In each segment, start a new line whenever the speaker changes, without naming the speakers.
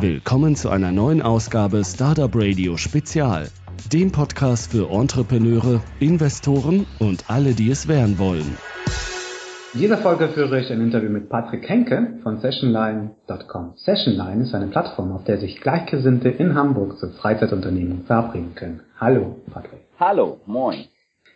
Willkommen zu einer neuen Ausgabe Startup Radio Spezial, dem Podcast für Entrepreneure, Investoren und alle, die es werden wollen.
In dieser Folge führe ich ein Interview mit Patrick Henke von Sessionline.com. Sessionline ist eine Plattform, auf der sich Gleichgesinnte in Hamburg zur Freizeitunternehmen verabreden können. Hallo, Patrick.
Hallo, moin.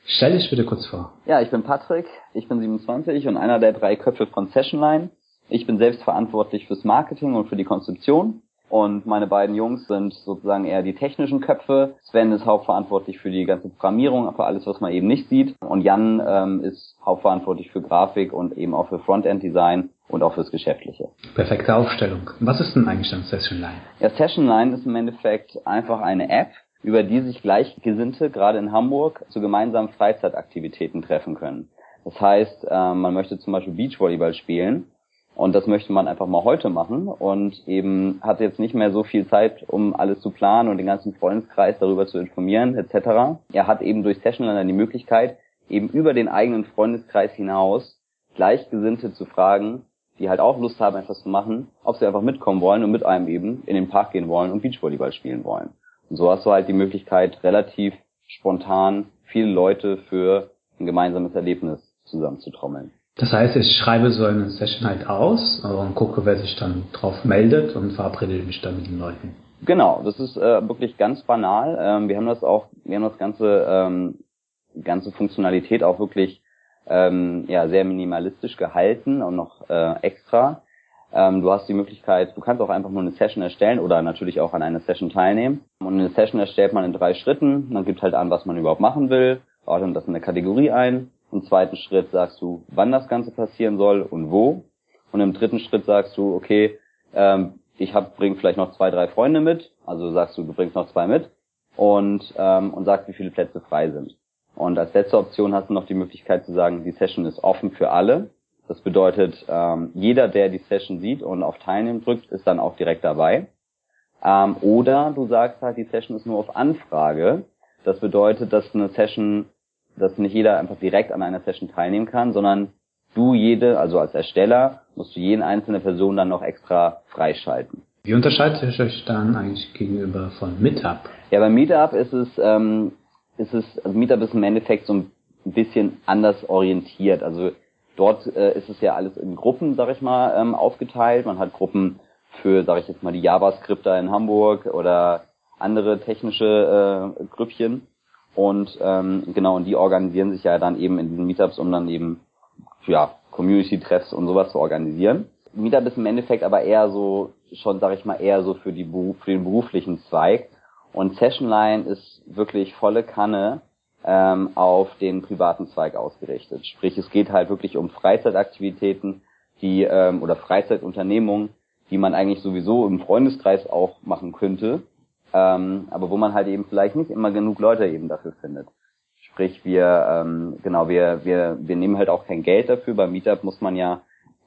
Stell dich bitte kurz vor.
Ja, ich bin Patrick, ich bin 27 und einer der drei Köpfe von Sessionline. Ich bin selbst verantwortlich fürs Marketing und für die Konzeption und meine beiden Jungs sind sozusagen eher die technischen Köpfe. Sven ist hauptverantwortlich für die ganze Programmierung, für alles, was man eben nicht sieht. Und Jan ähm, ist hauptverantwortlich für Grafik und eben auch für Frontend-Design und auch fürs Geschäftliche.
Perfekte Aufstellung. Was ist denn eigentlich dann Sessionline?
Ja, Sessionline ist im Endeffekt einfach eine App, über die sich Gleichgesinnte gerade in Hamburg zu gemeinsamen Freizeitaktivitäten treffen können. Das heißt, äh, man möchte zum Beispiel Beachvolleyball spielen und das möchte man einfach mal heute machen und eben hat jetzt nicht mehr so viel Zeit, um alles zu planen und den ganzen Freundeskreis darüber zu informieren etc. Er hat eben durch Sessionlander die Möglichkeit, eben über den eigenen Freundeskreis hinaus Gleichgesinnte zu fragen, die halt auch Lust haben, etwas zu machen, ob sie einfach mitkommen wollen und mit einem eben in den Park gehen wollen und Beachvolleyball spielen wollen. Und so hast du halt die Möglichkeit, relativ spontan viele Leute für ein gemeinsames Erlebnis zusammenzutrommeln.
Das heißt, ich schreibe so eine Session halt aus und gucke, wer sich dann drauf meldet und verabrede mich dann mit den Leuten.
Genau, das ist äh, wirklich ganz banal. Ähm, wir haben das auch, wir haben das ganze ähm, ganze Funktionalität auch wirklich ähm, ja sehr minimalistisch gehalten und noch äh, extra. Ähm, du hast die Möglichkeit, du kannst auch einfach nur eine Session erstellen oder natürlich auch an einer Session teilnehmen. Und eine Session erstellt man in drei Schritten. Man gibt halt an, was man überhaupt machen will, ordnet das in eine Kategorie ein im zweiten Schritt sagst du, wann das Ganze passieren soll und wo. Und im dritten Schritt sagst du, okay, ähm, ich hab, bring vielleicht noch zwei, drei Freunde mit. Also sagst du, du bringst noch zwei mit und, ähm, und sagst, wie viele Plätze frei sind. Und als letzte Option hast du noch die Möglichkeit zu sagen, die Session ist offen für alle. Das bedeutet, ähm, jeder, der die Session sieht und auf Teilnehmen drückt, ist dann auch direkt dabei. Ähm, oder du sagst halt, die Session ist nur auf Anfrage. Das bedeutet, dass eine Session dass nicht jeder einfach direkt an einer Session teilnehmen kann, sondern du jede, also als Ersteller, musst du jeden einzelne Person dann noch extra freischalten.
Wie unterscheidet ihr euch dann eigentlich gegenüber von Meetup?
Ja, bei Meetup ist es, ähm, ist es, also Meetup ist im Endeffekt so ein bisschen anders orientiert. Also dort äh, ist es ja alles in Gruppen, sag ich mal, ähm, aufgeteilt. Man hat Gruppen für, sag ich jetzt mal, die JavaScripter in Hamburg oder andere technische äh, Grüppchen. Und ähm, genau, und die organisieren sich ja dann eben in diesen Meetups, um dann eben ja, Community-Treffs und sowas zu organisieren. Meetup ist im Endeffekt aber eher so, schon sag ich mal, eher so für, die für den beruflichen Zweig. Und Sessionline ist wirklich volle Kanne ähm, auf den privaten Zweig ausgerichtet. Sprich, es geht halt wirklich um Freizeitaktivitäten, die ähm, oder Freizeitunternehmungen, die man eigentlich sowieso im Freundeskreis auch machen könnte, ähm, aber wo man halt eben vielleicht nicht immer genug Leute eben dafür findet. Sprich, wir, ähm, genau, wir, wir, wir nehmen halt auch kein Geld dafür. Beim Meetup muss man ja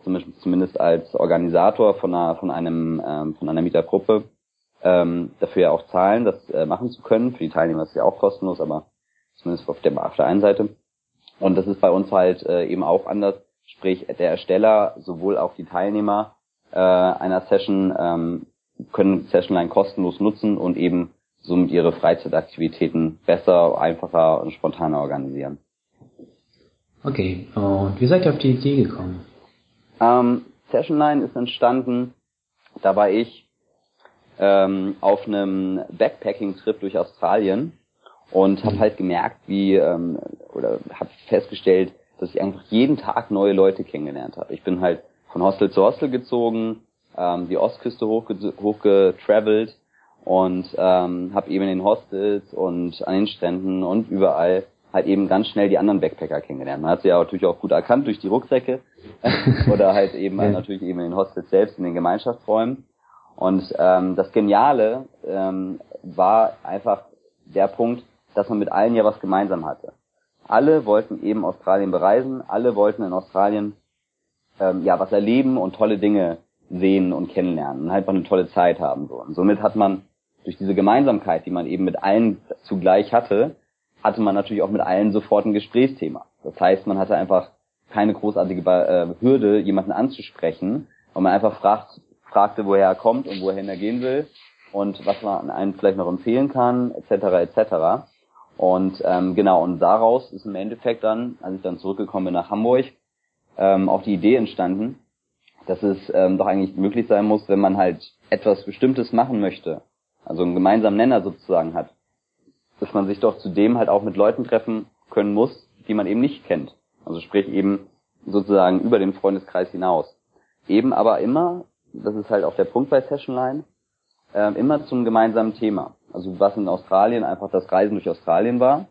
zumindest, zumindest als Organisator von einer, von einem, ähm, von einer Meetup-Gruppe ähm, dafür ja auch zahlen, das äh, machen zu können. Für die Teilnehmer ist es ja auch kostenlos, aber zumindest auf der, auf der einen Seite. Und das ist bei uns halt äh, eben auch anders. Sprich, der Ersteller, sowohl auch die Teilnehmer äh, einer Session ähm, können Sessionline kostenlos nutzen und eben somit ihre Freizeitaktivitäten besser, einfacher und spontaner organisieren.
Okay, und wie seid ihr auf die Idee gekommen?
Ähm, Sessionline ist entstanden, da war ich ähm, auf einem Backpacking-Trip durch Australien und habe mhm. halt gemerkt, wie ähm, oder habe festgestellt, dass ich einfach jeden Tag neue Leute kennengelernt habe. Ich bin halt von Hostel zu Hostel gezogen, ähm, die Ostküste hochge hochgetravelt und ähm, habe eben in den Hostels und an den Stränden und überall halt eben ganz schnell die anderen Backpacker kennengelernt. Man hat sie ja natürlich auch gut erkannt durch die Rucksäcke oder halt eben ja. natürlich eben in den Hostels selbst, in den Gemeinschaftsräumen. Und ähm, das Geniale ähm, war einfach der Punkt, dass man mit allen ja was gemeinsam hatte. Alle wollten eben Australien bereisen, alle wollten in Australien ähm, ja was erleben und tolle Dinge sehen und kennenlernen und mal eine tolle Zeit haben. So. Und somit hat man durch diese Gemeinsamkeit, die man eben mit allen zugleich hatte, hatte man natürlich auch mit allen sofort ein Gesprächsthema. Das heißt, man hatte einfach keine großartige äh, Hürde, jemanden anzusprechen, und man einfach fragt, fragte, woher er kommt und wohin er gehen will und was man einem vielleicht noch empfehlen kann, etc. etc. Und ähm, genau, und daraus ist im Endeffekt dann, als ich dann zurückgekommen bin nach Hamburg, ähm, auch die Idee entstanden, dass es ähm, doch eigentlich möglich sein muss, wenn man halt etwas Bestimmtes machen möchte, also einen gemeinsamen Nenner sozusagen hat, dass man sich doch zudem halt auch mit Leuten treffen können muss, die man eben nicht kennt. Also sprich eben sozusagen über den Freundeskreis hinaus. Eben aber immer, das ist halt auch der Punkt bei Sessionline, äh, immer zum gemeinsamen Thema. Also was in Australien einfach das Reisen durch Australien war,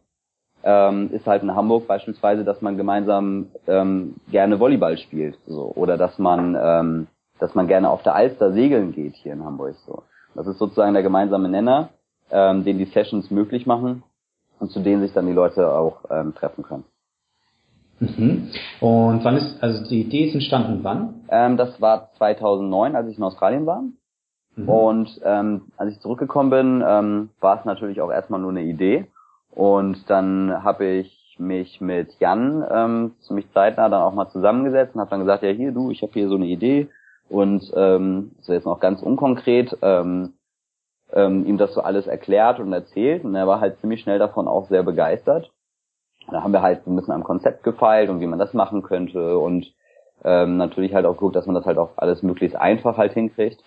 ähm, ist halt in Hamburg beispielsweise, dass man gemeinsam ähm, gerne Volleyball spielt, so oder dass man ähm, dass man gerne auf der Alster segeln geht hier in Hamburg so. Das ist sozusagen der gemeinsame Nenner, ähm, den die Sessions möglich machen und zu denen sich dann die Leute auch ähm, treffen können.
Mhm. Und wann ist, also die Idee ist entstanden wann?
Ähm, das war 2009, als ich in Australien war. Mhm. Und ähm, als ich zurückgekommen bin, ähm, war es natürlich auch erstmal nur eine Idee. Und dann habe ich mich mit Jan ähm, ziemlich zeitnah dann auch mal zusammengesetzt und habe dann gesagt, ja hier du, ich habe hier so eine Idee und ähm, so jetzt noch ganz unkonkret ähm, ähm, ihm das so alles erklärt und erzählt und er war halt ziemlich schnell davon auch sehr begeistert. Da haben wir halt ein bisschen am Konzept gefeilt und wie man das machen könnte und ähm, natürlich halt auch geguckt, dass man das halt auch alles möglichst einfach halt hinkriegt.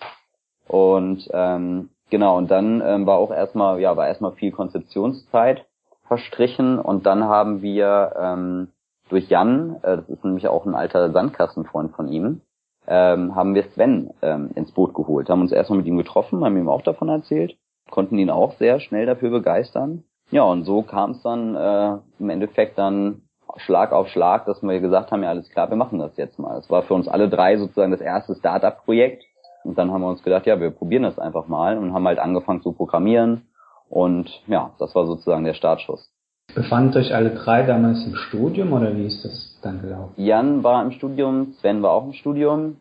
Und ähm, genau, und dann ähm, war auch erstmal, ja, war erstmal viel Konzeptionszeit verstrichen und dann haben wir ähm, durch Jan, äh, das ist nämlich auch ein alter Sandkastenfreund von ihm, ähm, haben wir Sven ähm, ins Boot geholt, haben uns erstmal mit ihm getroffen, haben ihm auch davon erzählt, konnten ihn auch sehr schnell dafür begeistern. Ja, und so kam es dann äh, im Endeffekt dann Schlag auf Schlag, dass wir gesagt haben, ja alles klar, wir machen das jetzt mal. Es war für uns alle drei sozusagen das erste Startup-Projekt. Und dann haben wir uns gedacht, ja, wir probieren das einfach mal und haben halt angefangen zu programmieren. Und ja, das war sozusagen der Startschuss.
Befand euch alle drei damals im Studium oder wie ist das dann gelaufen?
Jan war im Studium, Sven war auch im Studium.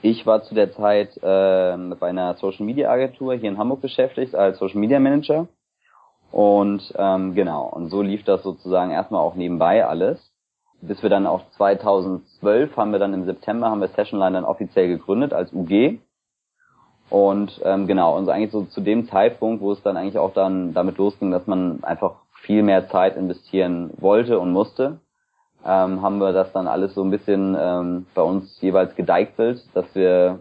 Ich war zu der Zeit äh, bei einer Social Media Agentur hier in Hamburg beschäftigt als Social Media Manager. Und ähm, genau, und so lief das sozusagen erstmal auch nebenbei alles. Bis wir dann auch 2012 haben wir dann im September haben wir Sessionline dann offiziell gegründet als UG. Und ähm, genau, und eigentlich so zu dem Zeitpunkt, wo es dann eigentlich auch dann damit losging, dass man einfach viel mehr Zeit investieren wollte und musste, ähm, haben wir das dann alles so ein bisschen ähm, bei uns jeweils gedeichselt, dass wir,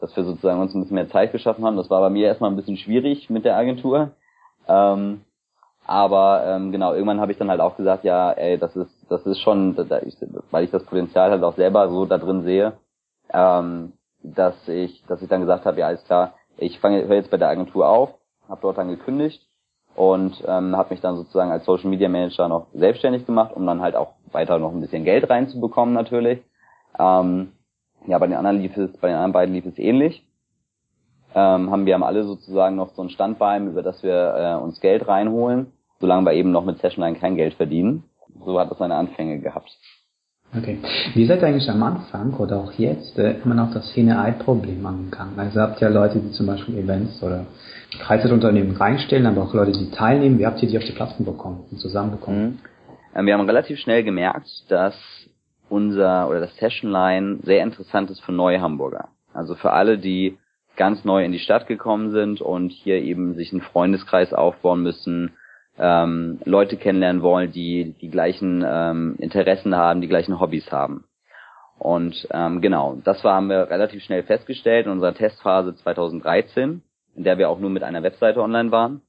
dass wir sozusagen uns ein bisschen mehr Zeit geschaffen haben. Das war bei mir erstmal ein bisschen schwierig mit der Agentur. Ähm, aber ähm, genau, irgendwann habe ich dann halt auch gesagt, ja, ey, das ist, das ist schon, weil ich das Potenzial halt auch selber so da drin sehe, ähm, dass ich, dass ich dann gesagt habe, ja, alles klar, ich fange höre jetzt bei der Agentur auf, habe dort dann gekündigt und ähm, habe mich dann sozusagen als Social Media Manager noch selbstständig gemacht, um dann halt auch weiter noch ein bisschen Geld reinzubekommen natürlich. Ähm, ja, bei den anderen lief es, bei den anderen beiden lief es ähnlich ähm, haben wir haben alle sozusagen noch so ein Standbein, über das wir äh, uns Geld reinholen, solange wir eben noch mit Sessionline kein Geld verdienen. So hat das seine Anfänge gehabt.
Okay. Wie seid ihr eigentlich am Anfang oder auch jetzt äh, immer noch das Henne-Ei-Problem angegangen? Also habt ihr Leute, die zum Beispiel Events oder Freizeitunternehmen reinstellen, aber auch Leute, die teilnehmen. Wie habt ihr die auf die Plattform bekommen und zusammenbekommen? Mhm.
Ähm, wir haben relativ schnell gemerkt, dass unser oder das Sessionline sehr interessant ist für neue Hamburger. Also für alle, die ganz neu in die Stadt gekommen sind und hier eben sich einen Freundeskreis aufbauen müssen, ähm, Leute kennenlernen wollen, die die gleichen ähm, Interessen haben, die gleichen Hobbys haben. Und ähm, genau, das haben wir relativ schnell festgestellt in unserer Testphase 2013, in der wir auch nur mit einer Webseite online waren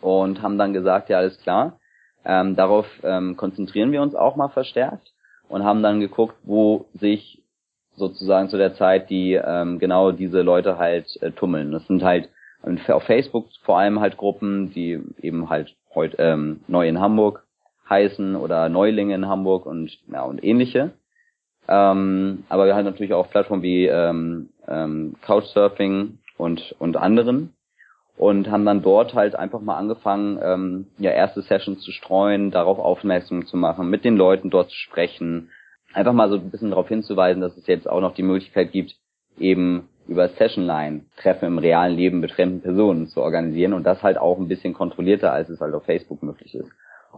und haben dann gesagt, ja alles klar, ähm, darauf ähm, konzentrieren wir uns auch mal verstärkt und haben dann geguckt, wo sich sozusagen zu der Zeit, die ähm, genau diese Leute halt äh, tummeln. Das sind halt auf Facebook vor allem halt Gruppen, die eben halt heute ähm, neu in Hamburg heißen oder Neulinge in Hamburg und ja und ähnliche. Ähm, aber wir haben natürlich auch Plattformen wie ähm, ähm, Couchsurfing und und anderen und haben dann dort halt einfach mal angefangen, ähm, ja erste Sessions zu streuen, darauf aufmerksam zu machen, mit den Leuten dort zu sprechen, einfach mal so ein bisschen darauf hinzuweisen, dass es jetzt auch noch die Möglichkeit gibt, eben über Sessionline Treffen im realen Leben mit fremden Personen zu organisieren und das halt auch ein bisschen kontrollierter, als es halt auf Facebook möglich ist.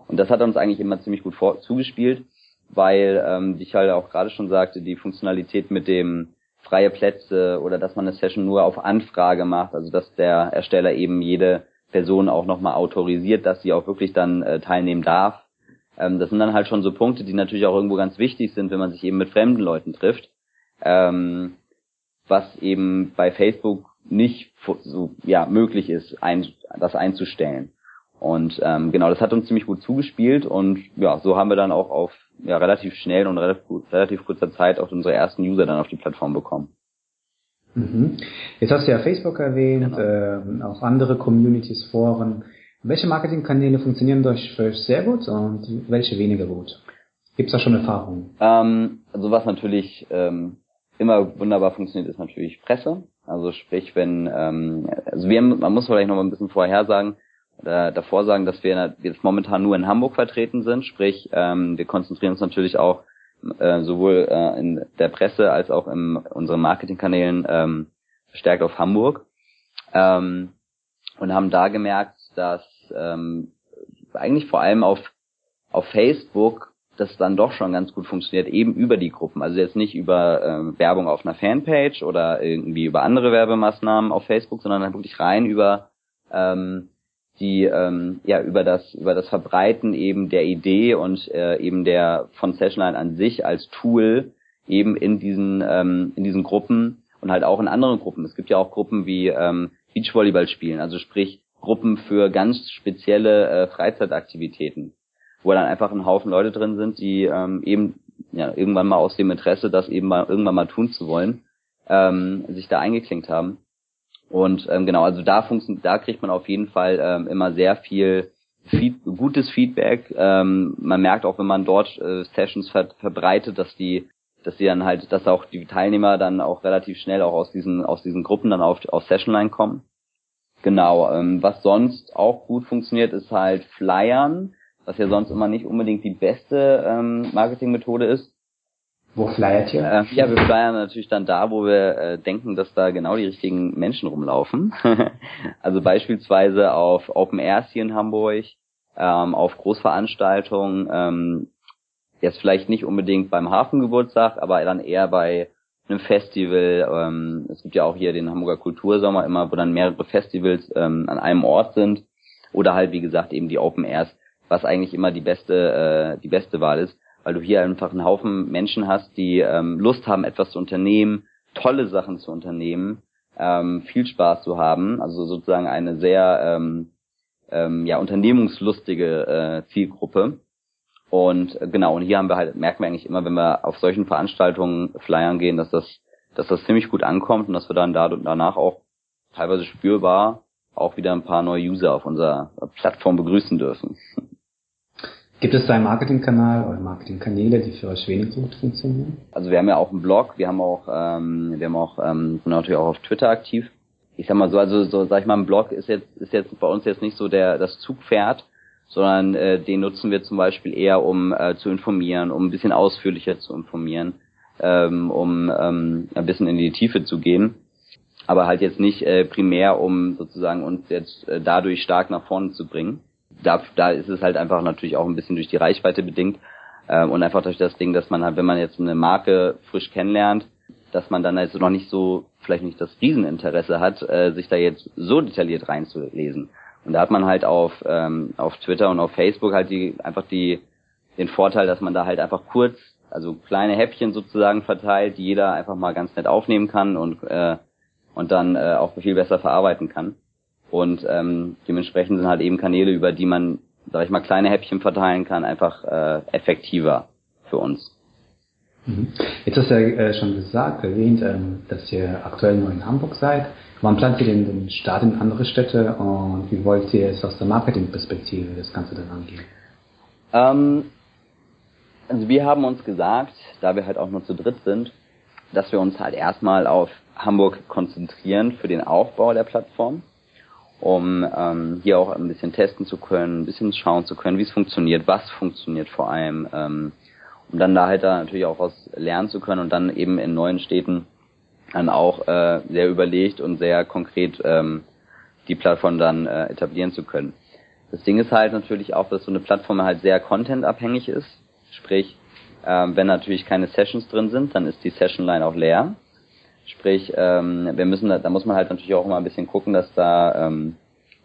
Und das hat uns eigentlich immer ziemlich gut vor zugespielt, weil, ähm, wie ich halt auch gerade schon sagte, die Funktionalität mit dem freie Plätze oder dass man eine Session nur auf Anfrage macht, also dass der Ersteller eben jede Person auch nochmal autorisiert, dass sie auch wirklich dann äh, teilnehmen darf. Ähm, das sind dann halt schon so Punkte, die natürlich auch irgendwo ganz wichtig sind, wenn man sich eben mit fremden Leuten trifft. Ähm, was eben bei Facebook nicht so ja möglich ist, ein, das einzustellen. Und ähm, genau, das hat uns ziemlich gut zugespielt und ja, so haben wir dann auch auf ja, relativ schnell und relativ, relativ kurzer Zeit auch unsere ersten User dann auf die Plattform bekommen.
Mhm. Jetzt hast du ja Facebook erwähnt, genau. äh, auch andere Communities, Foren. Welche Marketingkanäle funktionieren durch für euch sehr gut und welche weniger gut? Gibt es da schon Erfahrungen?
Ähm, also was natürlich ähm, immer wunderbar funktioniert, ist natürlich Presse. Also sprich, wenn, ähm, also wir, man muss vielleicht noch mal ein bisschen vorher sagen, äh, davor sagen, dass wir jetzt momentan nur in Hamburg vertreten sind. Sprich, ähm, wir konzentrieren uns natürlich auch äh, sowohl äh, in der Presse als auch in unseren Marketingkanälen ähm, verstärkt auf Hamburg ähm, und haben da gemerkt, dass ähm, eigentlich vor allem auf auf Facebook das dann doch schon ganz gut funktioniert, eben über die Gruppen. Also jetzt nicht über ähm, Werbung auf einer Fanpage oder irgendwie über andere Werbemaßnahmen auf Facebook, sondern dann wirklich rein über ähm, die ähm, ja über das über das Verbreiten eben der Idee und äh, eben der von Sessionline an sich als Tool eben in diesen ähm, in diesen Gruppen und halt auch in anderen Gruppen. Es gibt ja auch Gruppen wie ähm, Beachvolleyball spielen, also sprich Gruppen für ganz spezielle äh, Freizeitaktivitäten, wo dann einfach ein Haufen Leute drin sind, die ähm, eben ja irgendwann mal aus dem Interesse, das eben mal irgendwann mal tun zu wollen, ähm, sich da eingeklinkt haben. Und ähm, genau, also da funktioniert, da kriegt man auf jeden Fall ähm, immer sehr viel Feed gutes Feedback. Ähm, man merkt auch, wenn man dort äh, Sessions ver verbreitet, dass die, dass die dann halt, dass auch die Teilnehmer dann auch relativ schnell auch aus diesen aus diesen Gruppen dann auf auf Sessionline kommen. Genau. Ähm, was sonst auch gut funktioniert, ist halt Flyern, was ja sonst immer nicht unbedingt die beste ähm, Marketingmethode ist.
Wo flyert ihr? Äh,
ja, wir flyern natürlich dann da, wo wir äh, denken, dass da genau die richtigen Menschen rumlaufen. also beispielsweise auf Open Airs hier in Hamburg, ähm, auf Großveranstaltungen, ähm, jetzt vielleicht nicht unbedingt beim Hafengeburtstag, aber dann eher bei einem Festival. Ähm, es gibt ja auch hier den Hamburger Kultursommer immer, wo dann mehrere Festivals ähm, an einem Ort sind. Oder halt, wie gesagt, eben die Open Airs, was eigentlich immer die beste, äh, die beste Wahl ist weil du hier einfach einen Haufen Menschen hast, die ähm, Lust haben, etwas zu unternehmen, tolle Sachen zu unternehmen, ähm, viel Spaß zu haben, also sozusagen eine sehr ähm, ähm, ja unternehmungslustige äh, Zielgruppe. Und äh, genau, und hier haben wir halt, merken wir eigentlich immer, wenn wir auf solchen Veranstaltungen flyern gehen, dass das, dass das ziemlich gut ankommt und dass wir dann da, danach auch teilweise spürbar auch wieder ein paar neue User auf unserer Plattform begrüßen dürfen.
Gibt es da einen Marketingkanal oder Marketingkanäle, die für euch wenig gut funktionieren?
Also wir haben ja auch einen Blog, wir haben auch, ähm, wir haben auch ähm, natürlich auch auf Twitter aktiv. Ich sag mal so, also so sag ich mal, ein Blog ist jetzt ist jetzt bei uns jetzt nicht so der das Zugpferd, sondern äh, den nutzen wir zum Beispiel eher, um äh, zu informieren, um ein bisschen ausführlicher zu informieren, ähm, um ähm, ein bisschen in die Tiefe zu gehen, aber halt jetzt nicht äh, primär, um sozusagen uns jetzt äh, dadurch stark nach vorne zu bringen da, da ist es halt einfach natürlich auch ein bisschen durch die Reichweite bedingt ähm, und einfach durch das Ding, dass man halt, wenn man jetzt eine Marke frisch kennenlernt, dass man dann also noch nicht so, vielleicht nicht das Rieseninteresse hat, äh, sich da jetzt so detailliert reinzulesen. Und da hat man halt auf, ähm, auf Twitter und auf Facebook halt die, einfach die, den Vorteil, dass man da halt einfach kurz, also kleine Häppchen sozusagen verteilt, die jeder einfach mal ganz nett aufnehmen kann und, äh, und dann äh, auch viel besser verarbeiten kann. Und ähm, dementsprechend sind halt eben Kanäle, über die man, sag ich mal, kleine Häppchen verteilen kann, einfach äh, effektiver für uns.
Mhm. Jetzt hast du ja äh, schon gesagt, erwähnt, ähm, dass ihr aktuell nur in Hamburg seid. Wann plant ihr denn den Start in andere Städte und wie wollt ihr es aus der Marketingperspektive das Ganze dann angehen?
Ähm, also wir haben uns gesagt, da wir halt auch nur zu dritt sind, dass wir uns halt erstmal auf Hamburg konzentrieren für den Aufbau der Plattform um ähm, hier auch ein bisschen testen zu können, ein bisschen schauen zu können, wie es funktioniert, was funktioniert vor allem, ähm, um dann da halt da natürlich auch was lernen zu können und dann eben in neuen Städten dann auch äh, sehr überlegt und sehr konkret ähm, die Plattform dann äh, etablieren zu können. Das Ding ist halt natürlich auch, dass so eine Plattform halt sehr contentabhängig ist. Sprich, ähm, wenn natürlich keine Sessions drin sind, dann ist die Session Line auch leer. Sprich, ähm, wir müssen, da, da muss man halt natürlich auch immer ein bisschen gucken, dass da, ähm,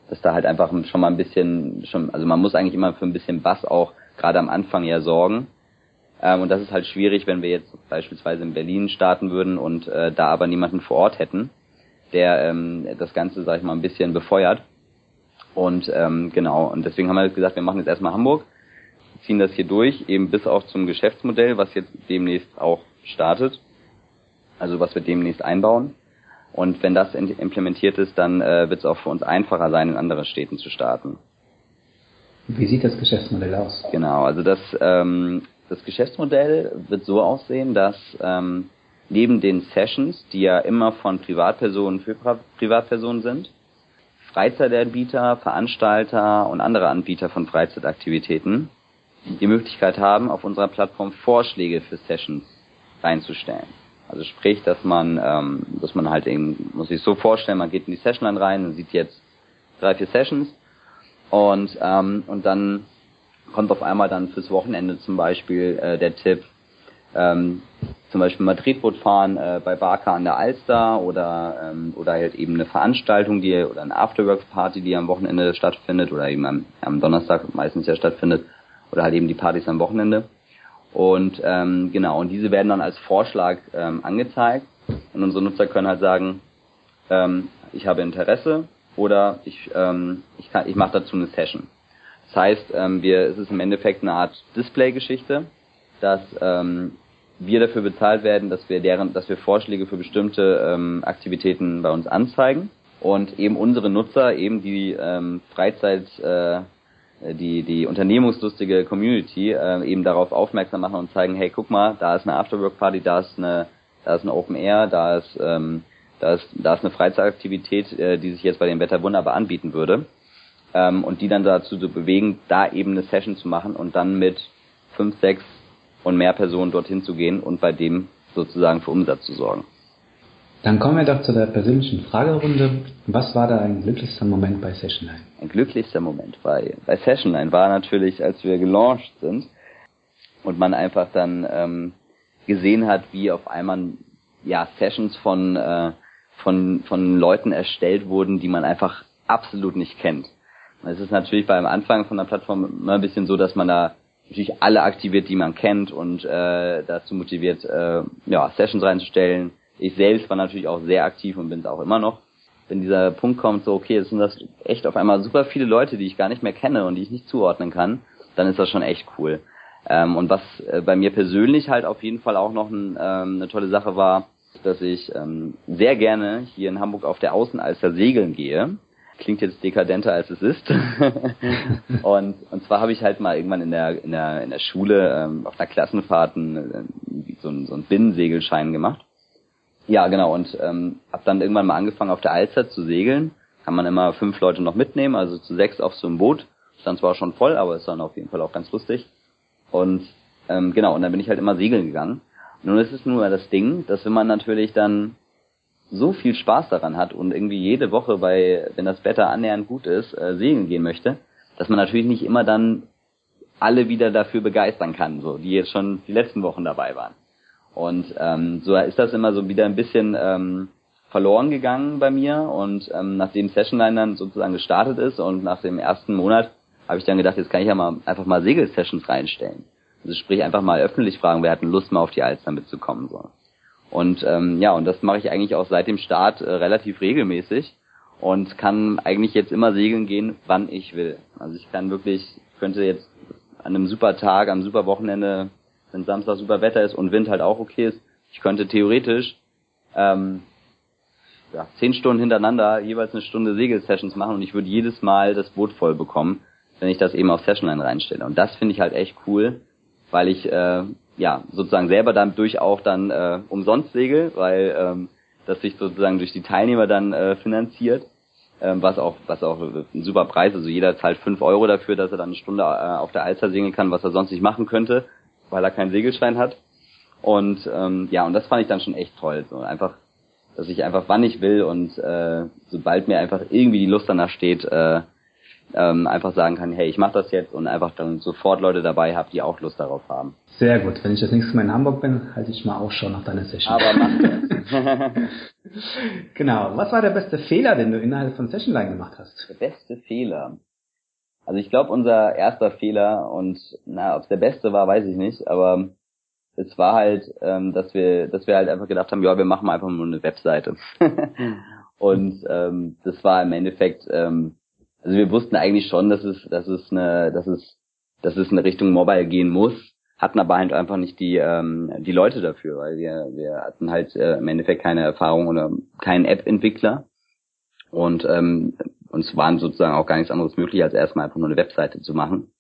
dass da halt einfach schon mal ein bisschen, schon, also man muss eigentlich immer für ein bisschen Bass auch gerade am Anfang ja sorgen. Ähm, und das ist halt schwierig, wenn wir jetzt beispielsweise in Berlin starten würden und äh, da aber niemanden vor Ort hätten, der ähm, das Ganze, sag ich mal, ein bisschen befeuert. Und ähm, genau, und deswegen haben wir gesagt, wir machen jetzt erstmal Hamburg, ziehen das hier durch, eben bis auch zum Geschäftsmodell, was jetzt demnächst auch startet also was wir demnächst einbauen. Und wenn das implementiert ist, dann äh, wird es auch für uns einfacher sein, in andere Städten zu starten.
Wie sieht das Geschäftsmodell aus?
Genau, also das, ähm, das Geschäftsmodell wird so aussehen, dass ähm, neben den Sessions, die ja immer von Privatpersonen für Privatpersonen sind, Freizeitanbieter, Veranstalter und andere Anbieter von Freizeitaktivitäten die Möglichkeit haben, auf unserer Plattform Vorschläge für Sessions reinzustellen. Also sprich, dass man, ähm, dass man halt eben, muss sich so vorstellen, man geht in die Session rein und sieht jetzt drei, vier Sessions und, ähm, und dann kommt auf einmal dann fürs Wochenende zum Beispiel äh, der Tipp, ähm, zum Beispiel Madrid-Boot fahren äh, bei Barca an der Alster oder ähm, oder halt eben eine Veranstaltung, die oder eine Afterworks-Party, die am Wochenende stattfindet oder eben am, am Donnerstag meistens ja stattfindet oder halt eben die Partys am Wochenende. Und ähm, genau, und diese werden dann als Vorschlag ähm, angezeigt. Und unsere Nutzer können halt sagen, ähm, ich habe Interesse oder ich, ähm, ich, kann, ich mache dazu eine Session. Das heißt, ähm, wir, es ist im Endeffekt eine Art Display-Geschichte, dass ähm, wir dafür bezahlt werden, dass wir deren, dass wir Vorschläge für bestimmte ähm, Aktivitäten bei uns anzeigen und eben unsere Nutzer, eben die ähm, Freizeit äh, die, die unternehmungslustige Community äh, eben darauf aufmerksam machen und zeigen, hey, guck mal, da ist eine Afterwork-Party, da ist eine, da ist eine Open Air, da ist, ähm, da ist, da ist eine Freizeitaktivität, äh, die sich jetzt bei dem Wetter wunderbar anbieten würde. Ähm, und die dann dazu zu bewegen, da eben eine Session zu machen und dann mit fünf, sechs und mehr Personen dorthin zu gehen und bei dem sozusagen für Umsatz zu sorgen.
Dann kommen wir doch zu der persönlichen Fragerunde. Was war da ein glücklichster Moment bei Sessionline?
Ein glücklichster Moment bei, bei Sessionline war natürlich, als wir gelauncht sind und man einfach dann ähm, gesehen hat, wie auf einmal ja Sessions von äh, von von Leuten erstellt wurden, die man einfach absolut nicht kennt. Es ist natürlich beim Anfang von der Plattform immer ein bisschen so, dass man da natürlich alle aktiviert, die man kennt und äh, dazu motiviert, äh, ja, Sessions reinzustellen, ich selbst war natürlich auch sehr aktiv und bin es auch immer noch. Wenn dieser Punkt kommt, so okay, es sind das echt auf einmal super viele Leute, die ich gar nicht mehr kenne und die ich nicht zuordnen kann, dann ist das schon echt cool. Ähm, und was äh, bei mir persönlich halt auf jeden Fall auch noch ein, ähm, eine tolle Sache war, dass ich ähm, sehr gerne hier in Hamburg auf der Außenalster segeln gehe. Klingt jetzt dekadenter als es ist. und, und zwar habe ich halt mal irgendwann in der, in der, in der Schule ähm, auf einer Klassenfahrt ein, äh, so, ein, so einen Binnensegelschein gemacht. Ja, genau. Und ähm, habe dann irgendwann mal angefangen, auf der Alster zu segeln. Kann man immer fünf Leute noch mitnehmen, also zu sechs auf so einem Boot. Ist dann zwar schon voll, aber ist dann auf jeden Fall auch ganz lustig. Und ähm, genau, und dann bin ich halt immer segeln gegangen. Nun ist es nur das Ding, dass wenn man natürlich dann so viel Spaß daran hat und irgendwie jede Woche bei, wenn das Wetter annähernd gut ist, äh, segeln gehen möchte, dass man natürlich nicht immer dann alle wieder dafür begeistern kann, so die jetzt schon die letzten Wochen dabei waren. Und ähm, so ist das immer so wieder ein bisschen ähm, verloren gegangen bei mir. Und ähm, nachdem Sessionline dann sozusagen gestartet ist und nach dem ersten Monat habe ich dann gedacht, jetzt kann ich ja mal einfach mal Segelsessions reinstellen. Also sprich einfach mal öffentlich fragen, wer hat denn Lust mal auf die Alster mitzukommen. So. Und ähm, ja, und das mache ich eigentlich auch seit dem Start äh, relativ regelmäßig und kann eigentlich jetzt immer segeln gehen, wann ich will. Also ich kann wirklich, könnte jetzt an einem super Tag, am super Wochenende wenn Samstag super Wetter ist und Wind halt auch okay ist, ich könnte theoretisch ähm, ja, zehn Stunden hintereinander jeweils eine Stunde Segelsessions machen und ich würde jedes Mal das Boot voll bekommen, wenn ich das eben auf Sessionline reinstelle. Und das finde ich halt echt cool, weil ich äh, ja sozusagen selber dadurch auch dann äh, umsonst segel, weil ähm, das sich sozusagen durch die Teilnehmer dann äh, finanziert, ähm, was auch was auch ein super Preis, also jeder zahlt fünf Euro dafür, dass er dann eine Stunde äh, auf der Alster segeln kann, was er sonst nicht machen könnte weil er keinen Segelschein hat. Und ähm, ja, und das fand ich dann schon echt toll. So einfach, dass ich einfach wann ich will und äh, sobald mir einfach irgendwie die Lust danach steht, äh, ähm, einfach sagen kann, hey, ich mache das jetzt und einfach dann sofort Leute dabei habe, die auch Lust darauf haben.
Sehr gut. Wenn ich das nächste Mal in Hamburg bin, halte ich mal Ausschau nach deiner Session.
Aber mach das.
genau. Was war der beste Fehler, den du innerhalb von Sessionline gemacht hast?
Der beste Fehler. Also ich glaube, unser erster Fehler und na, ob es der beste war, weiß ich nicht, aber es war halt, ähm, dass wir, dass wir halt einfach gedacht haben, ja, wir machen einfach nur eine Webseite. und ähm, das war im Endeffekt, ähm, also wir wussten eigentlich schon, dass es, dass es eine, dass es, dass es in Richtung Mobile gehen muss, hatten aber halt einfach nicht die, ähm, die Leute dafür, weil wir, wir hatten halt äh, im Endeffekt keine Erfahrung oder keinen App-Entwickler. Und ähm, uns waren sozusagen auch gar nichts anderes möglich, als erstmal einfach nur eine Webseite zu machen.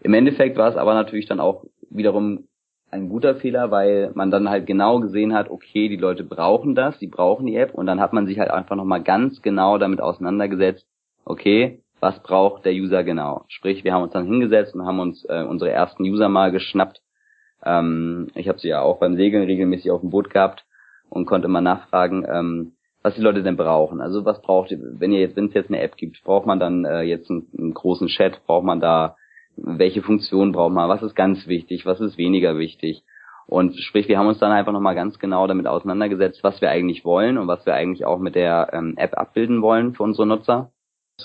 Im Endeffekt war es aber natürlich dann auch wiederum ein guter Fehler, weil man dann halt genau gesehen hat, okay, die Leute brauchen das, die brauchen die App und dann hat man sich halt einfach nochmal ganz genau damit auseinandergesetzt, okay, was braucht der User genau? Sprich, wir haben uns dann hingesetzt und haben uns äh, unsere ersten User mal geschnappt. Ähm, ich habe sie ja auch beim Segeln regelmäßig auf dem Boot gehabt und konnte mal nachfragen, ähm, was die Leute denn brauchen. Also was braucht ihr, wenn ihr jetzt, wenn es jetzt eine App gibt, braucht man dann äh, jetzt einen, einen großen Chat, braucht man da, welche Funktion braucht man, was ist ganz wichtig, was ist weniger wichtig. Und sprich, wir haben uns dann einfach nochmal ganz genau damit auseinandergesetzt, was wir eigentlich wollen und was wir eigentlich auch mit der ähm, App abbilden wollen für unsere Nutzer.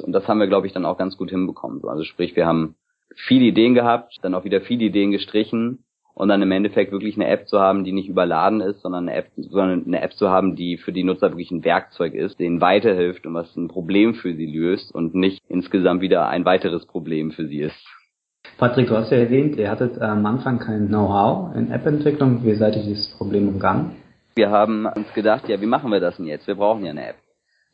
Und das haben wir, glaube ich, dann auch ganz gut hinbekommen. Also sprich, wir haben viele Ideen gehabt, dann auch wieder viele Ideen gestrichen und dann im Endeffekt wirklich eine App zu haben, die nicht überladen ist, sondern eine App, sondern eine App zu haben, die für die Nutzer wirklich ein Werkzeug ist, denen weiterhilft und was ein Problem für sie löst und nicht insgesamt wieder ein weiteres Problem für sie ist.
Patrick, du hast ja erwähnt, ihr hattet am Anfang kein Know-how in App-Entwicklung. Wie seid ihr dieses Problem umgangen?
Wir haben uns gedacht, ja, wie machen wir das denn jetzt? Wir brauchen ja eine App.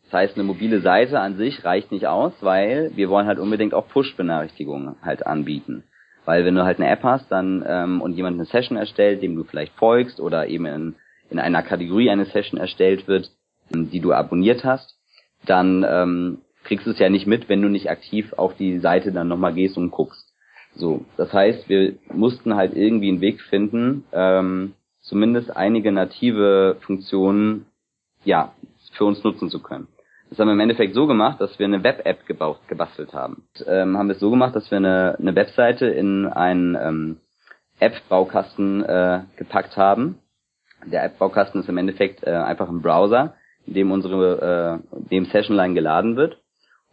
Das heißt, eine mobile Seite an sich reicht nicht aus, weil wir wollen halt unbedingt auch Push-Benachrichtigungen halt anbieten. Weil wenn du halt eine App hast dann ähm, und jemand eine Session erstellt, dem du vielleicht folgst oder eben in, in einer Kategorie eine Session erstellt wird, die du abonniert hast, dann ähm, kriegst du es ja nicht mit, wenn du nicht aktiv auf die Seite dann nochmal gehst und guckst. So, das heißt, wir mussten halt irgendwie einen Weg finden, ähm, zumindest einige native Funktionen ja für uns nutzen zu können. Das haben wir im Endeffekt so gemacht, dass wir eine Web-App gebastelt haben. Ähm, haben wir es so gemacht, dass wir eine, eine Webseite in einen ähm, App-Baukasten äh, gepackt haben. Der App-Baukasten ist im Endeffekt äh, einfach ein Browser, in dem unsere, äh, dem Sessionline geladen wird.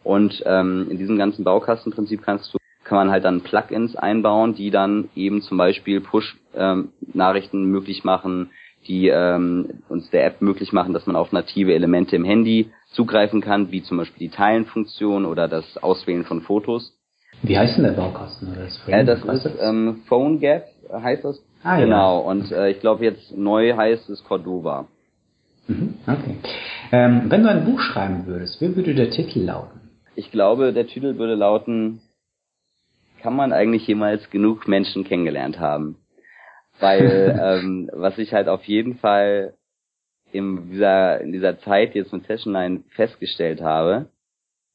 Und ähm, in diesem ganzen Baukastenprinzip kannst du kann man halt dann Plugins einbauen, die dann eben zum Beispiel Push-Nachrichten ähm, möglich machen, die ähm, uns der App möglich machen, dass man auf native Elemente im Handy zugreifen kann, wie zum Beispiel die Teilen-Funktion oder das Auswählen von Fotos.
Wie heißt denn der Baukasten? Oder
das, ja, das ist ähm, PhoneGap, heißt das. Ah, genau, ja. und äh, ich glaube jetzt neu heißt es Cordova.
Mhm, okay. Ähm, wenn du ein Buch schreiben würdest, wie würde der Titel lauten?
Ich glaube, der Titel würde lauten, kann man eigentlich jemals genug Menschen kennengelernt haben? Weil ähm, was ich halt auf jeden Fall in dieser, in dieser Zeit jetzt mit Session 9 festgestellt habe,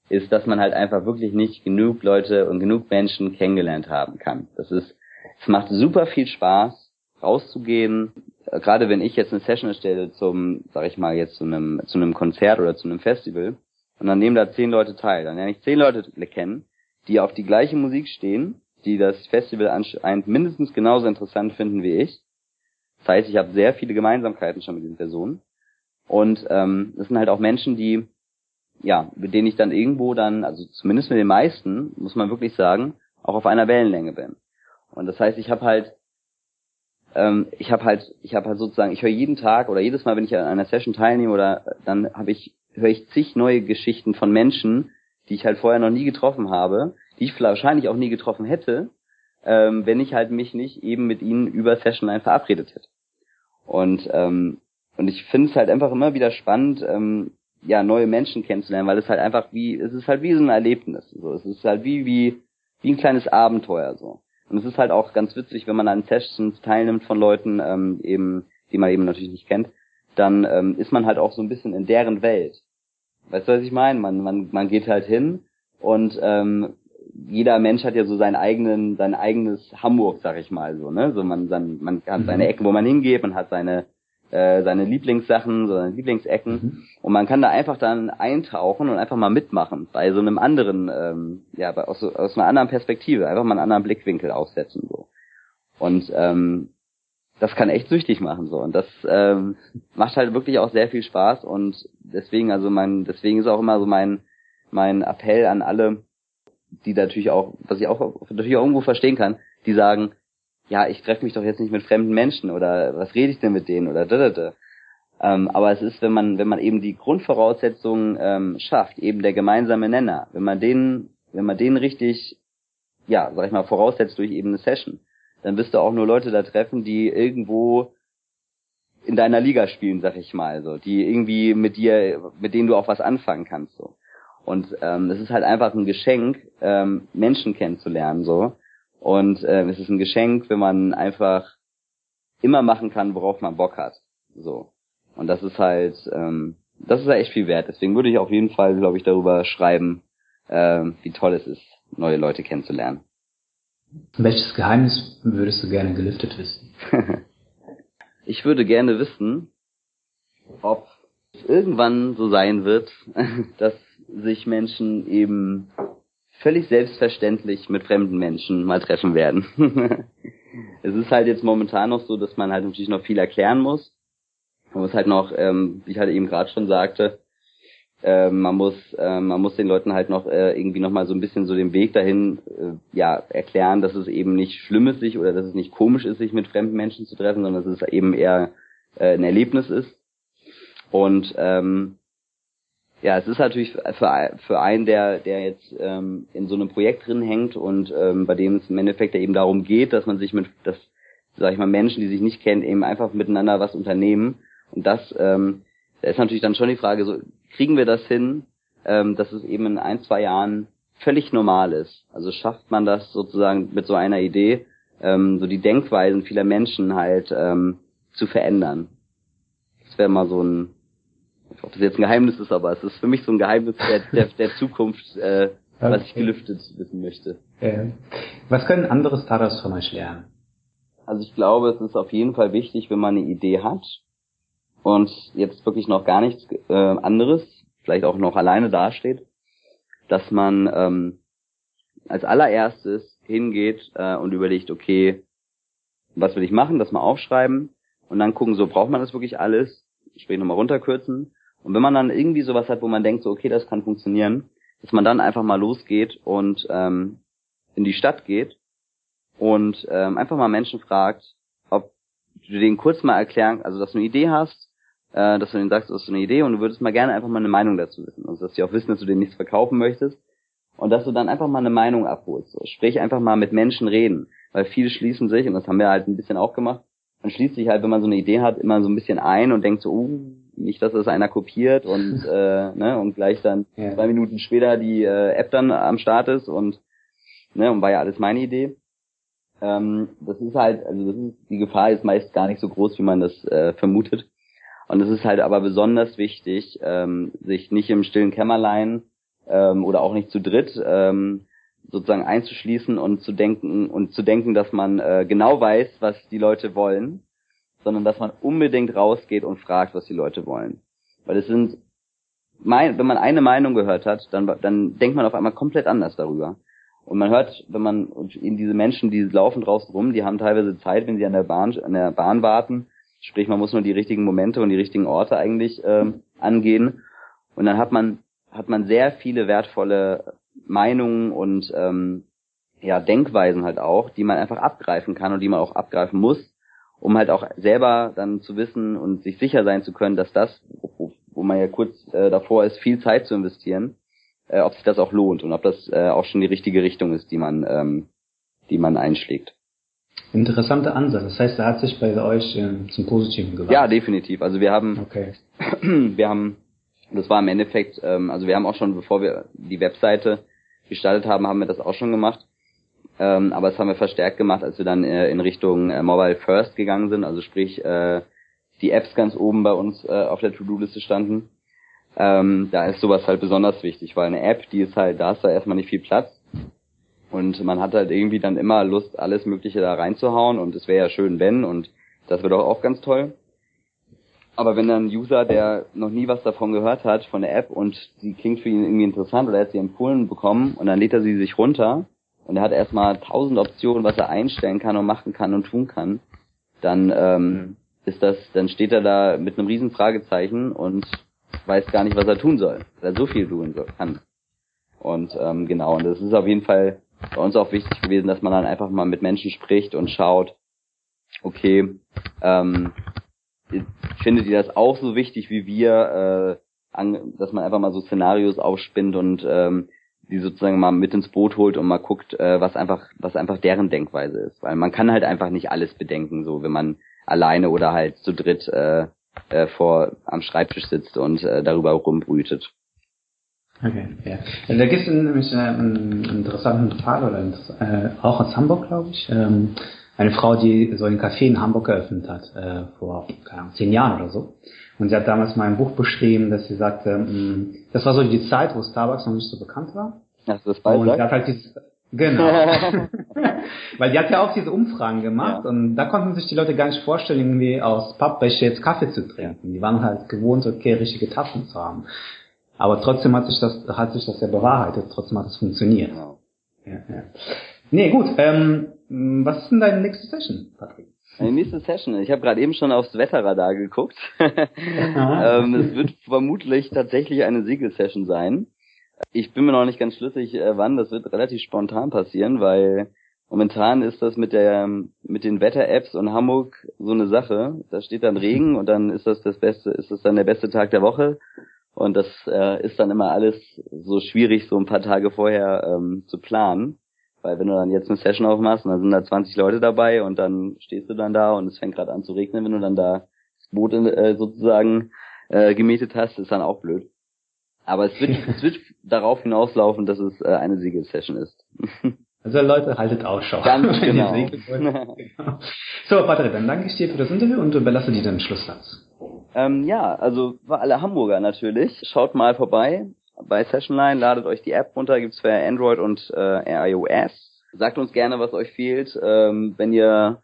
ist, dass man halt einfach wirklich nicht genug Leute und genug Menschen kennengelernt haben kann. Das ist, es macht super viel Spaß, rauszugehen. Gerade wenn ich jetzt eine Session erstelle zum, sag ich mal, jetzt zu einem, zu einem Konzert oder zu einem Festival, und dann nehmen da zehn Leute teil. Dann lerne ich zehn Leute kennen, die auf die gleiche Musik stehen, die das Festival anscheinend mindestens genauso interessant finden wie ich. Das heißt, ich habe sehr viele Gemeinsamkeiten schon mit diesen Personen. Und ähm, das sind halt auch Menschen, die, ja, mit denen ich dann irgendwo dann, also zumindest mit den meisten, muss man wirklich sagen, auch auf einer Wellenlänge bin. Und das heißt, ich habe halt, ähm, ich habe halt, ich habe halt sozusagen, ich höre jeden Tag oder jedes Mal, wenn ich an einer Session teilnehme oder dann habe ich, höre ich zig neue Geschichten von Menschen, die ich halt vorher noch nie getroffen habe, die ich wahrscheinlich auch nie getroffen hätte, ähm, wenn ich halt mich nicht eben mit ihnen über Session Line verabredet hätte. Und ähm, und ich finde es halt einfach immer wieder spannend, ähm, ja neue Menschen kennenzulernen, weil es halt einfach wie es ist halt wie so ein Erlebnis. So, es ist halt wie wie wie ein kleines Abenteuer so. Und es ist halt auch ganz witzig, wenn man an Sessions teilnimmt von Leuten, ähm, eben die man eben natürlich nicht kennt, dann ähm, ist man halt auch so ein bisschen in deren Welt. Weißt du, was ich meine? Man, man, man geht halt hin und ähm, jeder Mensch hat ja so seinen eigenen, sein eigenes Hamburg, sag ich mal so, ne? So man, man, man hat seine mhm. Ecken, wo man hingeht, man hat seine äh, seine Lieblingssachen, so seine Lieblingsecken mhm. und man kann da einfach dann eintauchen und einfach mal mitmachen bei so einem anderen, ähm, ja, bei, aus, aus einer anderen Perspektive, einfach mal einen anderen Blickwinkel aufsetzen so. Und ähm, das kann echt süchtig machen so und das ähm, macht halt wirklich auch sehr viel Spaß und deswegen also mein deswegen ist auch immer so mein mein Appell an alle die natürlich auch was ich auch natürlich auch irgendwo verstehen kann die sagen ja ich treffe mich doch jetzt nicht mit fremden Menschen oder was rede ich denn mit denen oder da da da ähm, aber es ist wenn man wenn man eben die Grundvoraussetzungen ähm, schafft eben der gemeinsame Nenner wenn man den wenn man den richtig ja sag ich mal voraussetzt durch eben eine Session dann wirst du auch nur Leute da treffen, die irgendwo in deiner Liga spielen, sag ich mal, so, die irgendwie mit dir, mit denen du auch was anfangen kannst, so. Und ähm, es ist halt einfach ein Geschenk, ähm, Menschen kennenzulernen, so. Und ähm, es ist ein Geschenk, wenn man einfach immer machen kann, worauf man Bock hat, so. Und das ist halt, ähm, das ist ja echt viel wert. Deswegen würde ich auf jeden Fall, glaube ich, darüber schreiben, ähm, wie toll es ist, neue Leute kennenzulernen.
Welches Geheimnis würdest du gerne gelüftet wissen?
ich würde gerne wissen, ob es irgendwann so sein wird, dass sich Menschen eben völlig selbstverständlich mit fremden Menschen mal treffen werden. es ist halt jetzt momentan noch so, dass man halt natürlich noch viel erklären muss. Man muss halt noch, ähm, wie ich halt eben gerade schon sagte, äh, man muss äh, man muss den Leuten halt noch äh, irgendwie noch mal so ein bisschen so den Weg dahin äh, ja erklären, dass es eben nicht schlimm ist sich oder dass es nicht komisch ist, sich mit fremden Menschen zu treffen, sondern dass es eben eher äh, ein Erlebnis ist. Und ähm, ja, es ist natürlich für, für einen, der, der jetzt ähm, in so einem Projekt drin hängt und ähm, bei dem es im Endeffekt ja eben darum geht, dass man sich mit, dass, sag ich mal, Menschen, die sich nicht kennen, eben einfach miteinander was unternehmen. Und das, ähm, da ist natürlich dann schon die Frage, so, kriegen wir das hin, ähm, dass es eben in ein, zwei Jahren völlig normal ist. Also schafft man das sozusagen mit so einer Idee, ähm, so die Denkweisen vieler Menschen halt ähm, zu verändern. Das wäre mal so ein, ob das jetzt ein Geheimnis ist, aber es ist für mich so ein Geheimnis der, der, der Zukunft, äh, was ich gelüftet wissen möchte.
Ja. Was können andere Startups von euch lernen?
Also ich glaube, es ist auf jeden Fall wichtig, wenn man eine Idee hat, und jetzt wirklich noch gar nichts äh, anderes, vielleicht auch noch alleine dasteht, dass man ähm, als allererstes hingeht äh, und überlegt, okay, was will ich machen, das mal aufschreiben und dann gucken, so braucht man das wirklich alles, sprich nochmal runterkürzen. Und wenn man dann irgendwie sowas hat, wo man denkt, so okay, das kann funktionieren, dass man dann einfach mal losgeht und ähm, in die Stadt geht und ähm, einfach mal Menschen fragt, ob du denen kurz mal erklären, also dass du eine Idee hast äh, dass du denen sagst, du hast eine Idee und du würdest mal gerne einfach mal eine Meinung dazu wissen. Also dass die auch wissen, dass du denen nichts verkaufen möchtest. Und dass du dann einfach mal eine Meinung abholst. So. Sprich einfach mal mit Menschen reden. Weil viele schließen sich, und das haben wir halt ein bisschen auch gemacht, man schließt sich halt, wenn man so eine Idee hat, immer so ein bisschen ein und denkt so, uh, nicht, dass das einer kopiert und äh, ne, und gleich dann ja. zwei Minuten später die äh, App dann am Start ist und ne, und war ja alles meine Idee. Ähm, das ist halt, also das ist, die Gefahr ist meist gar nicht so groß, wie man das äh, vermutet. Und es ist halt aber besonders wichtig, ähm, sich nicht im stillen Kämmerlein ähm, oder auch nicht zu dritt ähm, sozusagen einzuschließen und zu denken und zu denken, dass man äh, genau weiß, was die Leute wollen, sondern dass man unbedingt rausgeht und fragt, was die Leute wollen. Weil es sind, mein, wenn man eine Meinung gehört hat, dann, dann denkt man auf einmal komplett anders darüber. Und man hört, wenn man in diese Menschen, die laufen draußen rum, die haben teilweise Zeit, wenn sie an der Bahn, an der Bahn warten, Sprich, man muss nur die richtigen Momente und die richtigen Orte eigentlich ähm, angehen. Und dann hat man hat man sehr viele wertvolle Meinungen und ähm, ja Denkweisen halt auch, die man einfach abgreifen kann und die man auch abgreifen muss, um halt auch selber dann zu wissen und sich sicher sein zu können, dass das, wo, wo man ja kurz äh, davor ist, viel Zeit zu investieren, äh, ob sich das auch lohnt und ob das äh, auch schon die richtige Richtung ist, die man ähm, die man einschlägt.
Interessanter Ansatz. Das heißt, er hat sich bei euch äh, zum Positiven gewandelt.
Ja, definitiv. Also wir haben, okay. wir haben, das war im Endeffekt, ähm, also wir haben auch schon, bevor wir die Webseite gestaltet haben, haben wir das auch schon gemacht. Ähm, aber das haben wir verstärkt gemacht, als wir dann äh, in Richtung äh, Mobile First gegangen sind, also sprich äh, die Apps ganz oben bei uns äh, auf der To-Do-Liste standen. Ähm, da ist sowas halt besonders wichtig, weil eine App, die ist halt, da hast du erstmal nicht viel Platz und man hat halt irgendwie dann immer Lust, alles Mögliche da reinzuhauen und es wäre ja schön, wenn und das wäre doch auch ganz toll. Aber wenn dann ein User, der noch nie was davon gehört hat, von der App und die klingt für ihn irgendwie interessant oder er hat sie empfohlen bekommen und dann lädt er sie sich runter und er hat erstmal tausend Optionen, was er einstellen kann und machen kann und tun kann, dann ähm, mhm. ist das, dann steht er da mit einem riesen Fragezeichen und weiß gar nicht, was er tun soll, weil er so viel tun soll, kann. Und ähm, genau, und das ist auf jeden Fall bei uns auch wichtig gewesen, dass man dann einfach mal mit Menschen spricht und schaut, okay, ähm, findet ihr das auch so wichtig wie wir, äh, an, dass man einfach mal so Szenarios aufspinnt und ähm, die sozusagen mal mit ins Boot holt und mal guckt, äh, was einfach, was einfach deren Denkweise ist. Weil man kann halt einfach nicht alles bedenken, so wenn man alleine oder halt zu dritt äh, äh, vor am Schreibtisch sitzt und äh, darüber rumbrütet.
Okay, ja. Also da gibt es nämlich äh, einen interessanten Fall, oder äh, auch aus Hamburg, glaube ich. Ähm, eine Frau, die so einen Café in Hamburg eröffnet hat, äh, vor keine Ahnung, zehn Jahren oder so. Und sie hat damals mal ein Buch beschrieben, dass sie sagte, mh, mm, das war so die Zeit, wo Starbucks noch nicht so bekannt war.
Hast du das bald
Und hat halt dieses, genau. Weil die hat ja auch diese Umfragen gemacht ja. und da konnten sich die Leute gar nicht vorstellen, irgendwie aus Pappbecher jetzt Kaffee zu trinken. Die waren halt gewohnt, okay, richtige Tassen zu haben. Aber trotzdem hat sich das, hat sich das ja bewahrheitet, trotzdem hat es funktioniert. Genau. Ja, ja. Nee, gut. Ähm, was ist denn deine nächste Session, Patrick?
Meine nächste Session. Ich habe gerade eben schon aufs Wetterradar geguckt. ähm, es wird vermutlich tatsächlich eine Siegel-Session sein. Ich bin mir noch nicht ganz schlüssig, äh, wann. Das wird relativ spontan passieren, weil momentan ist das mit der mit den Wetter-Apps und Hamburg so eine Sache. Da steht dann Regen und dann ist das das beste, ist das dann der beste Tag der Woche. Und das äh, ist dann immer alles so schwierig, so ein paar Tage vorher ähm, zu planen. Weil wenn du dann jetzt eine Session aufmachst und dann sind da 20 Leute dabei und dann stehst du dann da und es fängt gerade an zu regnen, wenn du dann da das Boot äh, sozusagen äh, gemietet hast, ist dann auch blöd. Aber es wird, es wird darauf hinauslaufen, dass es äh, eine Siegel-Session ist.
Also Leute, haltet Ausschau.
Ganz genau.
genau. So, Patrick, dann danke ich dir für das Interview und überlasse dir den Schlusssatz.
Ähm, ja, also für alle Hamburger natürlich. Schaut mal vorbei bei Sessionline, ladet euch die App runter, gibt's für Android und äh, iOS. Sagt uns gerne, was euch fehlt. Ähm, wenn ihr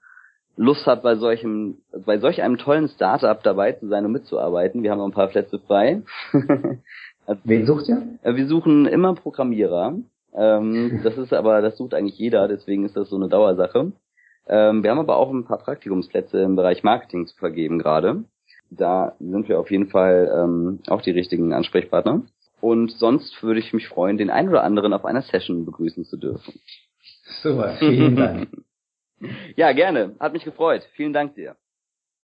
Lust habt, bei solchem, bei solch einem tollen Startup dabei zu sein und mitzuarbeiten, wir haben noch ein paar Plätze frei.
also, Wen sucht ihr?
Äh, wir suchen immer Programmierer. Ähm, das ist aber, das sucht eigentlich jeder, deswegen ist das so eine Dauersache. Ähm, wir haben aber auch ein paar Praktikumsplätze im Bereich Marketing zu vergeben gerade. Da sind wir auf jeden Fall ähm, auch die richtigen Ansprechpartner. Und sonst würde ich mich freuen, den einen oder anderen auf einer Session begrüßen zu dürfen.
Super, vielen Dank.
ja, gerne. Hat mich gefreut. Vielen Dank dir.